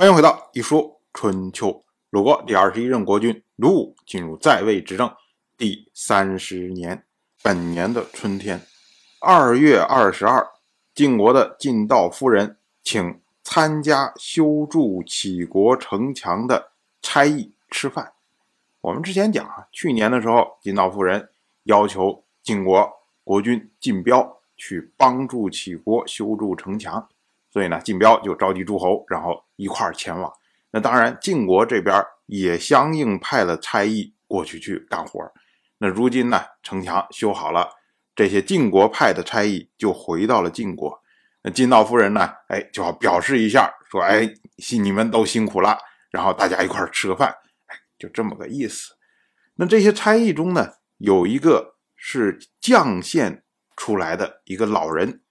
欢迎回到一说春秋。鲁国第二十一任国君鲁武进入在位执政第三十年，本年的春天，二月二十二，晋国的晋道夫人请参加修筑杞国城墙的差役吃饭。我们之前讲啊，去年的时候，晋道夫人要求晋国国君晋彪去帮助杞国修筑城墙。所以呢，晋彪就召集诸侯，然后一块儿前往。那当然，晋国这边也相应派了差役过去去干活。那如今呢，城墙修好了，这些晋国派的差役就回到了晋国。那晋道夫人呢，哎，就要表示一下，说，哎，你们都辛苦了，然后大家一块儿吃个饭，哎，就这么个意思。那这些差役中呢，有一个是绛县出来的一个老人，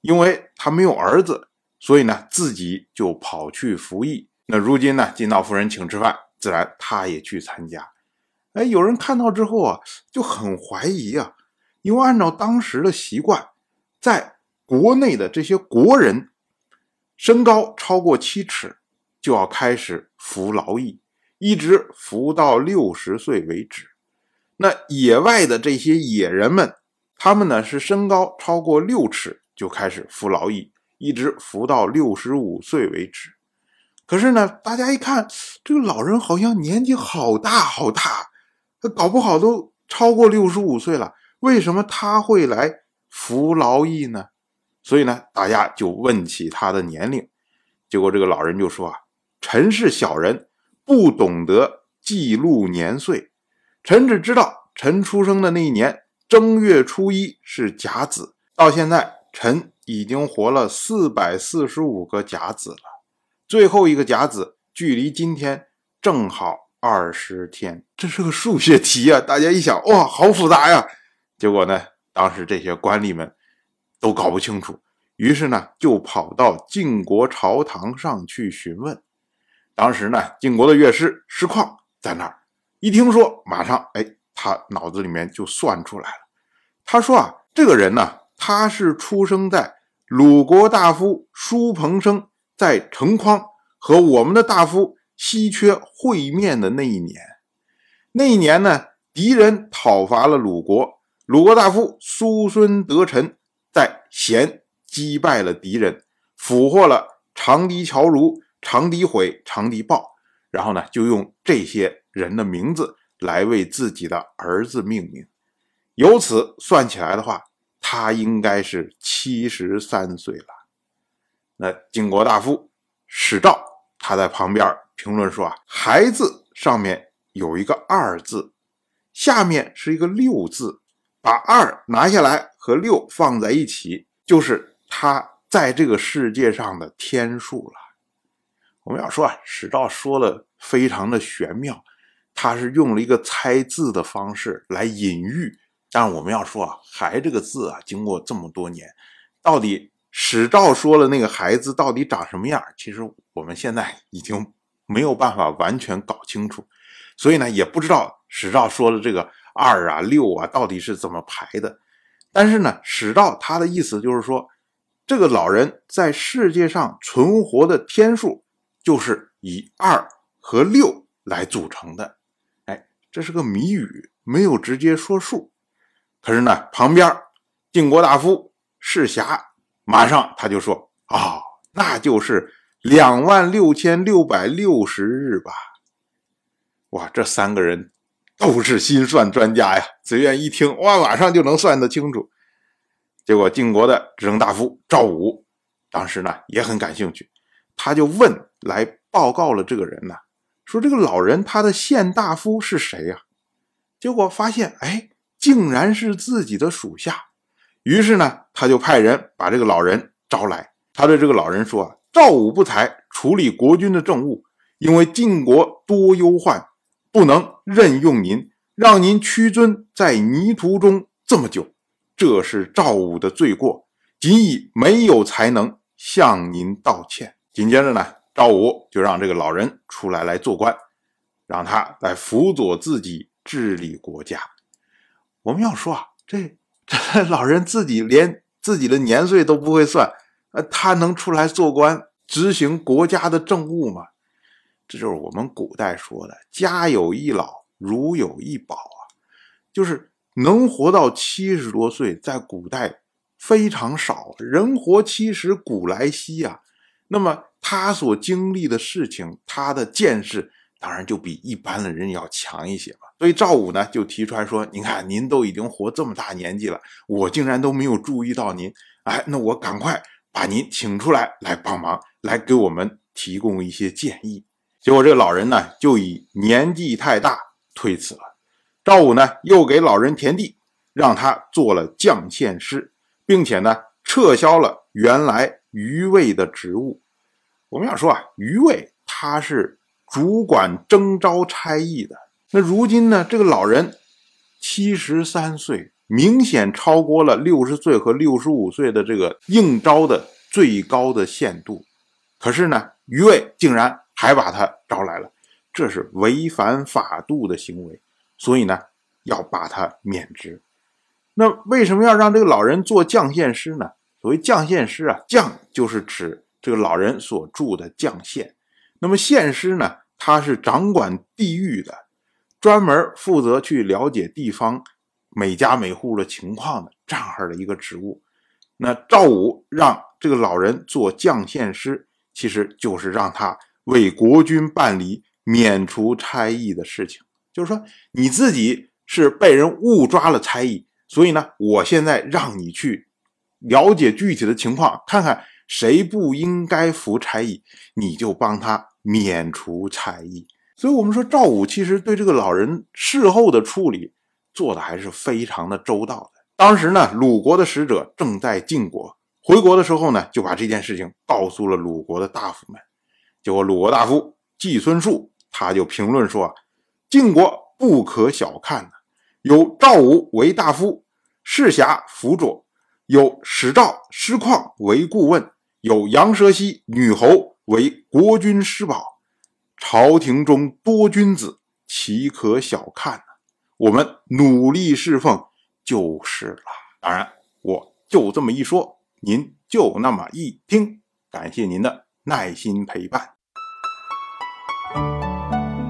因为他没有儿子。所以呢，自己就跑去服役。那如今呢，金道夫人请吃饭，自然他也去参加。哎，有人看到之后啊，就很怀疑啊，因为按照当时的习惯，在国内的这些国人，身高超过七尺就要开始服劳役，一直服到六十岁为止。那野外的这些野人们，他们呢是身高超过六尺就开始服劳役。一直服到六十五岁为止，可是呢，大家一看这个老人好像年纪好大好大，他搞不好都超过六十五岁了，为什么他会来服劳役呢？所以呢，大家就问起他的年龄，结果这个老人就说啊：“臣是小人，不懂得记录年岁，臣只知道臣出生的那一年正月初一是甲子，到现在臣。”已经活了四百四十五个甲子了，最后一个甲子距离今天正好二十天，这是个数学题啊！大家一想，哇，好复杂呀！结果呢，当时这些官吏们都搞不清楚，于是呢，就跑到晋国朝堂上去询问。当时呢，晋国的乐师师旷在那儿，一听说，马上，哎，他脑子里面就算出来了。他说啊，这个人呢，他是出生在。鲁国大夫叔彭生在城匡和我们的大夫稀缺会面的那一年，那一年呢，敌人讨伐了鲁国，鲁国大夫叔孙得臣在咸击败了敌人，俘获了长笛乔如、长笛毁、长笛豹，然后呢，就用这些人的名字来为自己的儿子命名，由此算起来的话。他应该是七十三岁了。那晋国大夫史昭他在旁边评论说：“啊，孩子上面有一个二字，下面是一个六字，把二拿下来和六放在一起，就是他在这个世界上的天数了。”我们要说啊，史昭说的非常的玄妙，他是用了一个猜字的方式来隐喻。但我们要说啊，“孩”这个字啊，经过这么多年，到底史照说了那个孩子到底长什么样？其实我们现在已经没有办法完全搞清楚，所以呢，也不知道史照说的这个二啊、六啊到底是怎么排的。但是呢，史照他的意思就是说，这个老人在世界上存活的天数就是以二和六来组成的。哎，这是个谜语，没有直接说数。可是呢，旁边晋国大夫世侠马上他就说：“啊，那就是两万六千六百六十日吧。”哇，这三个人都是心算专家呀！子渊一听，哇，马上就能算得清楚。结果晋国的执政大夫赵武当时呢也很感兴趣，他就问来报告了这个人呢，说这个老人他的县大夫是谁呀？结果发现，哎。竟然是自己的属下，于是呢，他就派人把这个老人招来。他对这个老人说：“啊，赵武不才处理国君的政务，因为晋国多忧患，不能任用您，让您屈尊在泥土中这么久，这是赵武的罪过，仅以没有才能向您道歉。”紧接着呢，赵武就让这个老人出来来做官，让他来辅佐自己治理国家。我们要说啊，这这 老人自己连自己的年岁都不会算，呃，他能出来做官执行国家的政务吗？这就是我们古代说的“家有一老，如有一宝”啊，就是能活到七十多岁，在古代非常少，人活七十古来稀啊。那么他所经历的事情，他的见识当然就比一般的人要强一些嘛。所以赵武呢就提出来说：“你看，您都已经活这么大年纪了，我竟然都没有注意到您，哎，那我赶快把您请出来，来帮忙，来给我们提供一些建议。”结果这个老人呢，就以年纪太大推辞了。赵武呢，又给老人田地，让他做了将县师，并且呢，撤销了原来余尉的职务。我们要说啊，余尉他是主管征召差役的。那如今呢，这个老人七十三岁，明显超过了六十岁和六十五岁的这个应招的最高的限度。可是呢，余尉竟然。还把他招来了，这是违反法度的行为，所以呢，要把他免职。那为什么要让这个老人做将县师呢？所谓将县师啊，将就是指这个老人所住的将县，那么县师呢，他是掌管地域的，专门负责去了解地方每家每户的情况的这样的一个职务。那赵武让这个老人做将县师，其实就是让他。为国君办理免除差役的事情，就是说你自己是被人误抓了差役，所以呢，我现在让你去了解具体的情况，看看谁不应该服差役，你就帮他免除差役。所以，我们说赵武其实对这个老人事后的处理做的还是非常的周到的。当时呢，鲁国的使者正在晋国，回国的时候呢，就把这件事情告诉了鲁国的大夫们。结果，鲁国大夫季孙树他就评论说：“晋国不可小看呐有赵武为大夫，世侠辅佐；有史赵师旷为顾问；有杨蛇溪女侯为国君师宝。朝廷中多君子，岂可小看呢？我们努力侍奉就是了。当然，我就这么一说，您就那么一听。感谢您的耐心陪伴。”《